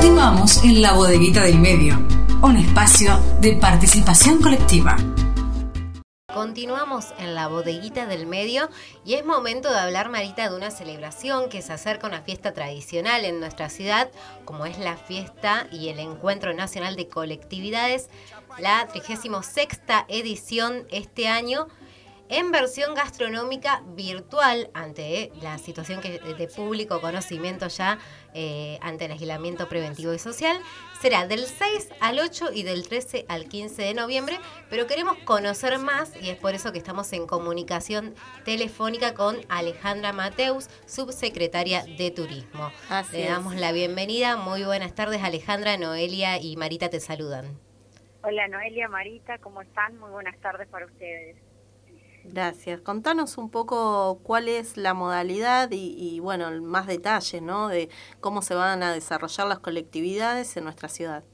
Continuamos en la bodeguita del medio, un espacio de participación colectiva. Continuamos en la bodeguita del medio y es momento de hablar, Marita, de una celebración que se acerca a una fiesta tradicional en nuestra ciudad, como es la fiesta y el Encuentro Nacional de Colectividades, la 36 edición este año en versión gastronómica virtual ante la situación que, de público conocimiento ya eh, ante el aislamiento preventivo y social. Será del 6 al 8 y del 13 al 15 de noviembre, pero queremos conocer más y es por eso que estamos en comunicación telefónica con Alejandra Mateus, subsecretaria de Turismo. Le damos la bienvenida. Muy buenas tardes, Alejandra, Noelia y Marita te saludan. Hola Noelia, Marita, ¿cómo están? Muy buenas tardes para ustedes. Gracias. Contanos un poco cuál es la modalidad y, bueno, más detalle, ¿no? De cómo se van a desarrollar las colectividades en nuestra ciudad.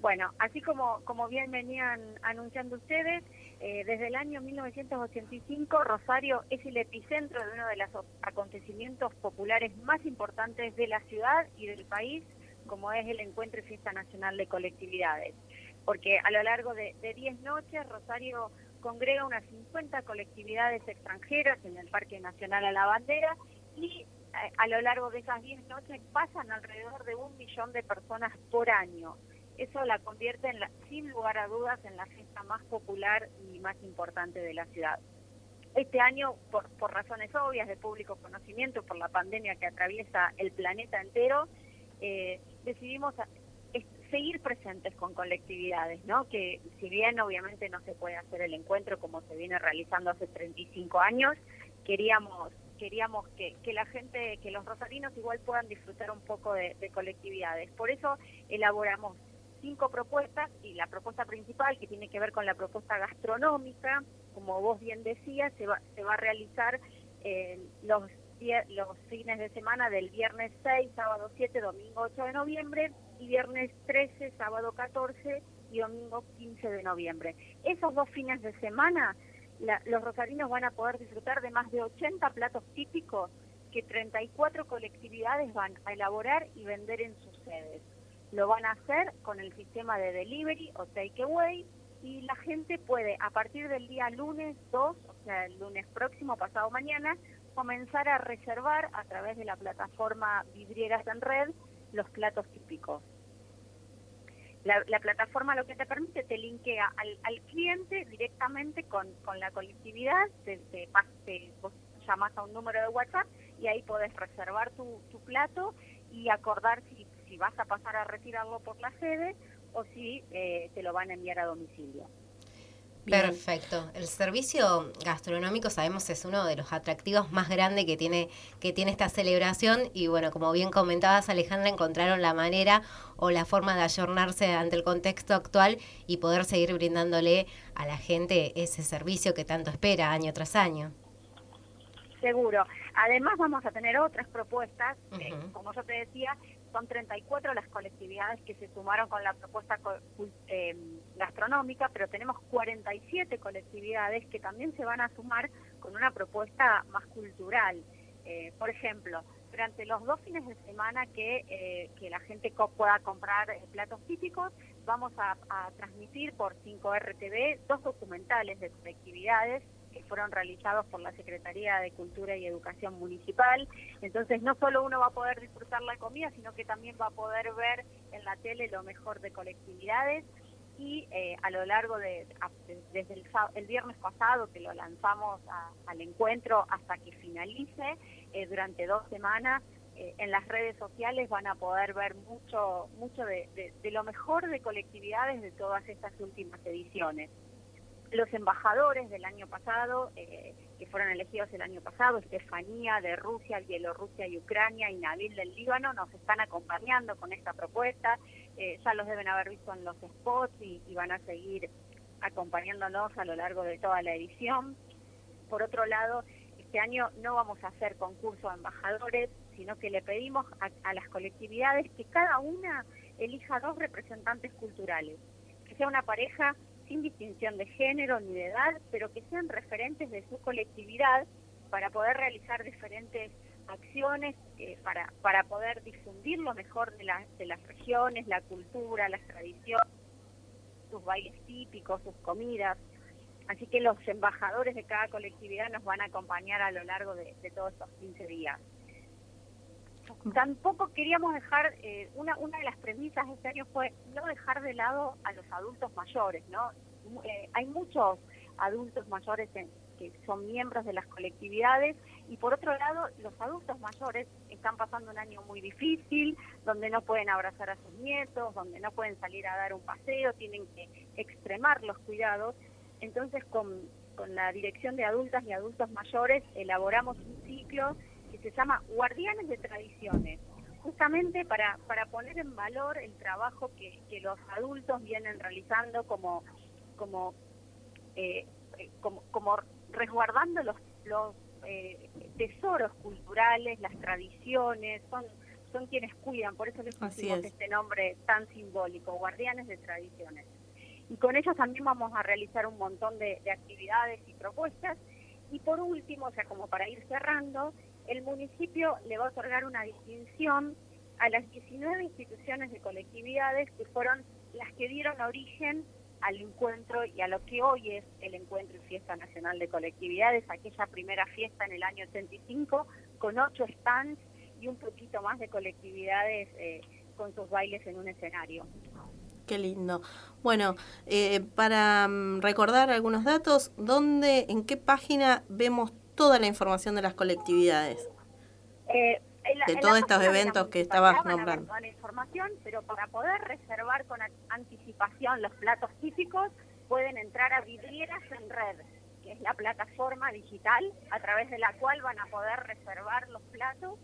Bueno, así como, como bien venían anunciando ustedes, eh, desde el año 1985 Rosario es el epicentro de uno de los acontecimientos populares más importantes de la ciudad y del país, como es el Encuentro y Fiesta Nacional de Colectividades. Porque a lo largo de 10 noches Rosario congrega unas 50 colectividades extranjeras en el Parque Nacional a la Bandera y eh, a, lo largo de esas 10 noches pasan alrededor de un millón de personas por año. Eso la convierte en sin lugar a dudas en la fiesta más popular y más importante de la ciudad. Este año, por, por razones obvias de público conocimiento, por la pandemia que atraviesa el planeta entero, eh, decidimos seguir presentes con colectividades, ¿no? Que si bien obviamente no se puede hacer el encuentro como se viene realizando hace 35 años, queríamos queríamos que, que la gente, que los rosarinos igual puedan disfrutar un poco de, colectividades. Por eso elaboramos cinco propuestas y la propuesta principal que tiene que ver con la propuesta gastronómica, como vos bien decías, se va, se va a realizar eh, los los fines de semana del viernes 6, sábado 7, domingo 8 de noviembre y viernes 13, sábado 14 y domingo 15 de noviembre. Esos dos fines de semana los rosarinos van a poder disfrutar de más de 80 platos típicos que 34 colectividades van a elaborar y vender en sus sedes. Lo van a hacer con el sistema de delivery o takeaway y la gente puede a partir del día lunes 2, o sea, el lunes próximo, pasado mañana, comenzar a reservar a través de la plataforma Vidrieras en Red los platos típicos. La, plataforma lo que te permite te linkea al, cliente directamente con, la colectividad, te, te, vos llamas a un número de WhatsApp y ahí podés reservar tu, plato y acordar si, si, vas a pasar a retirarlo por la sede o si eh, te lo van a enviar a domicilio. Perfecto. El servicio gastronómico sabemos es uno de los atractivos más grandes que tiene que tiene esta celebración y bueno, como bien comentabas Alejandra, encontraron la manera o la forma de ayornarse ante el contexto actual y poder seguir brindándole a la gente ese servicio que tanto espera año tras año. Seguro. Además vamos a tener otras propuestas, como yo te decía, son 34 las colectividades que se sumaron con la propuesta eh, gastronómica, pero tenemos 47 colectividades que también se van a sumar con una propuesta más cultural. Eh, por ejemplo, durante los dos fines de semana que, eh, que la gente pueda comprar platos típicos, vamos a, a transmitir por 5RTV dos documentales de colectividades que fueron realizados por la Secretaría de Cultura y Educación Municipal. Entonces no solo uno va a poder disfrutar la comida, sino que también va a poder ver en la tele lo mejor de colectividades y eh, a lo largo de, desde el, viernes pasado que lo lanzamos al encuentro hasta que finalice, eh, durante dos semanas eh, en las redes sociales van a poder ver mucho, mucho de lo mejor de colectividades de todas estas últimas ediciones los embajadores del año pasado, eh, que fueron elegidos el año pasado, Estefanía de Rusia, Bielorrusia y Ucrania y Nabil del Líbano, nos están acompañando con esta propuesta. Eh, ya los deben haber visto en los spots y, van a seguir acompañándonos a lo largo de toda la edición. Por otro lado, este año no vamos a hacer concurso de embajadores, sino que le pedimos a las colectividades que cada una elija dos representantes culturales, que sea una pareja sin distinción de género ni de edad, pero que sean referentes de su colectividad para poder realizar diferentes acciones eh, para, para poder difundir lo mejor de, de las regiones, la cultura, las tradiciones, sus bailes típicos, sus comidas. Así que los embajadores de cada colectividad nos van a acompañar a lo largo de, todos estos 15 días. Tampoco queríamos dejar, eh, una, una de las premisas de este año fue no dejar de lado a los adultos mayores, ¿no? Eh, hay muchos adultos mayores que son miembros de las colectividades y por otro lado los adultos mayores están pasando un año muy difícil donde no pueden abrazar a sus nietos, donde no pueden salir a dar un paseo, tienen que extremar los cuidados. Entonces con, con la Dirección de Adultas y Adultos Mayores elaboramos un ciclo que se llama Guardianes de Tradiciones justamente para, para poner en valor el trabajo que, que los adultos vienen realizando como, como eh, eh, como, como resguardando los, los eh, tesoros culturales, las tradiciones, son, son quienes cuidan, por eso les pusimos este nombre tan simbólico, guardianes de tradiciones. Y con ellos también vamos a realizar un montón de, de actividades y propuestas. Y por último, o sea, como para ir cerrando, el municipio le va a otorgar una distinción a las 19 instituciones de colectividades que fueron las que dieron origen al encuentro y a lo que hoy es el encuentro y fiesta nacional de colectividades, aquella primera fiesta en el año 85 con ocho stands y un poquito más de colectividades eh, con sus bailes en un escenario. Qué lindo. Bueno, eh, para mm, recordar algunos datos, ¿dónde, en qué página vemos toda la información de las colectividades? Eh, de todos estos eventos que estabas nombrando. la información, pero para poder reservar con anticipación los platos típicos, pueden entrar a Vidrieras en Red, que es la plataforma digital a través de la cual van a poder reservar los platos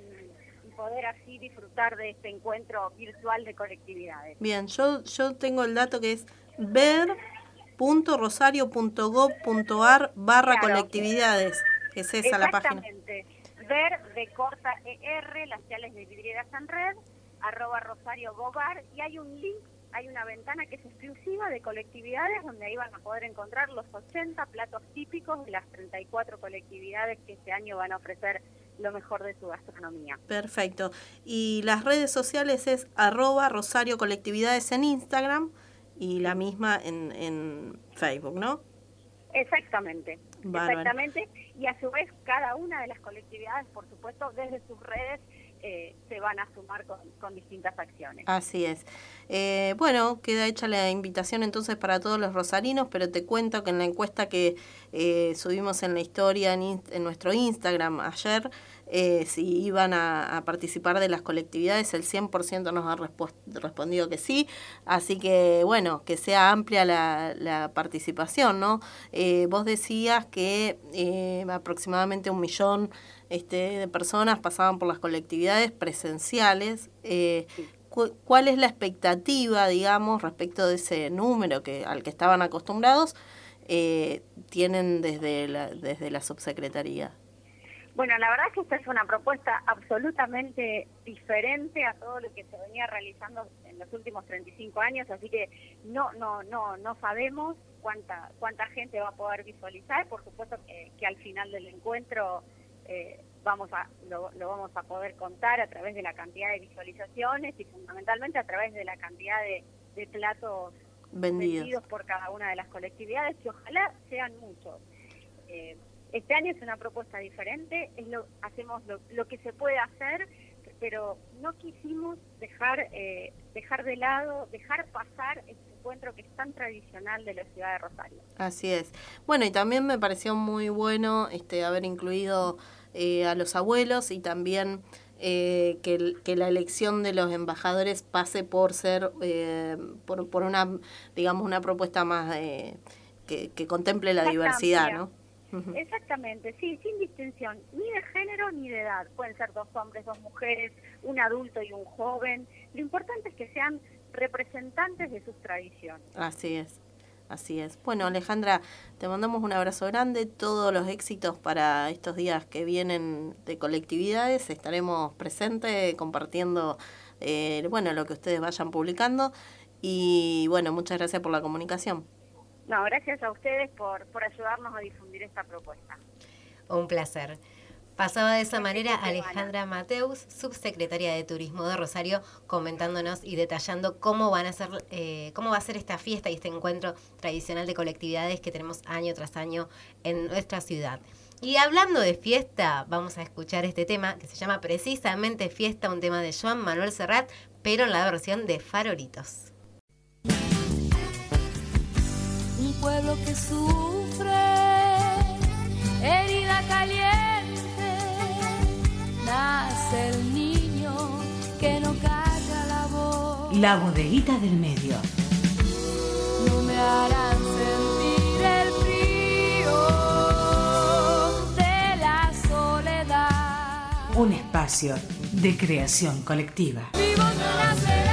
y, poder así disfrutar de este encuentro virtual de colectividades. Bien, yo, yo tengo el dato que es ver.rosario.gov.ar barra colectividades. Es esa la página ver de corta ER, las ciales de vidriera San Red, arroba Rosario Gobar, y hay un link, hay una ventana que es exclusiva de colectividades, donde ahí van a poder encontrar los 80 platos típicos de las 34 colectividades que este año van a ofrecer lo mejor de su gastronomía. Perfecto. Y las redes sociales es arroba Rosario Colectividades en Instagram y la misma en, en Facebook, ¿no? Exactamente. Exactamente. Y a su vez, cada una de las colectividades, por supuesto, desde sus redes eh, se van a sumar con, distintas acciones. Así es. Eh, bueno, queda hecha la invitación entonces para todos los rosarinos, pero te cuento que en la encuesta que eh, subimos en la historia en, nuestro Instagram ayer, eh, si iban a, participar de las colectividades, el 100% nos ha respondido que sí, así que bueno, que sea amplia la, participación, ¿no? Vos decías que aproximadamente un millón este, de personas pasaban por las colectividades presenciales. ¿Cuál es la expectativa, digamos, respecto de ese número que al que estaban acostumbrados? tienen desde la, desde la subsecretaría. Bueno, la verdad es que esta es una propuesta absolutamente diferente a todo lo que se venía realizando en los últimos 35 años, así que no no no no sabemos cuánta cuánta gente va a poder visualizar. Por supuesto que, al final del encuentro eh, vamos a lo, vamos a poder contar a través de la cantidad de visualizaciones y fundamentalmente a través de la cantidad de, platos vendidos. por cada una de las colectividades, que ojalá sean muchos. Eh, este año es una propuesta diferente, es lo, hacemos lo, que se puede hacer, pero no quisimos dejar, eh, dejar de lado, dejar pasar este encuentro que es tan tradicional de la ciudad de Rosario. Así es. Bueno, y también me pareció muy bueno este haber incluido eh, a los abuelos y también eh, que, que, la elección de los embajadores pase por ser, por, por una, digamos, una propuesta más que, que contemple la diversidad, ¿no? Exactamente, sí, sin distinción, ni de género ni de edad. Pueden ser dos hombres, dos mujeres, un adulto y un joven. Lo importante es que sean representantes de sus tradiciones. Así es. Así es. Bueno, Alejandra, te mandamos un abrazo grande, todos los éxitos para estos días que vienen de colectividades. Estaremos presentes compartiendo eh, bueno, lo que ustedes vayan publicando. Y bueno, muchas gracias por la comunicación. No, gracias a ustedes por, por ayudarnos a difundir esta propuesta. Un placer. Pasaba de esa manera Alejandra Mateus, subsecretaria de Turismo de Rosario, comentándonos y detallando cómo van a ser, eh, cómo va a ser esta fiesta y este encuentro tradicional de colectividades que tenemos año tras año en nuestra ciudad. Y hablando de fiesta, vamos a escuchar este tema que se llama precisamente Fiesta, un tema de Joan Manuel Serrat, pero en la versión de Farolitos. Un pueblo que sufre, La bodeguita del medio. No me harán sentir el frío de la soledad. Un espacio de creación colectiva. Nacerá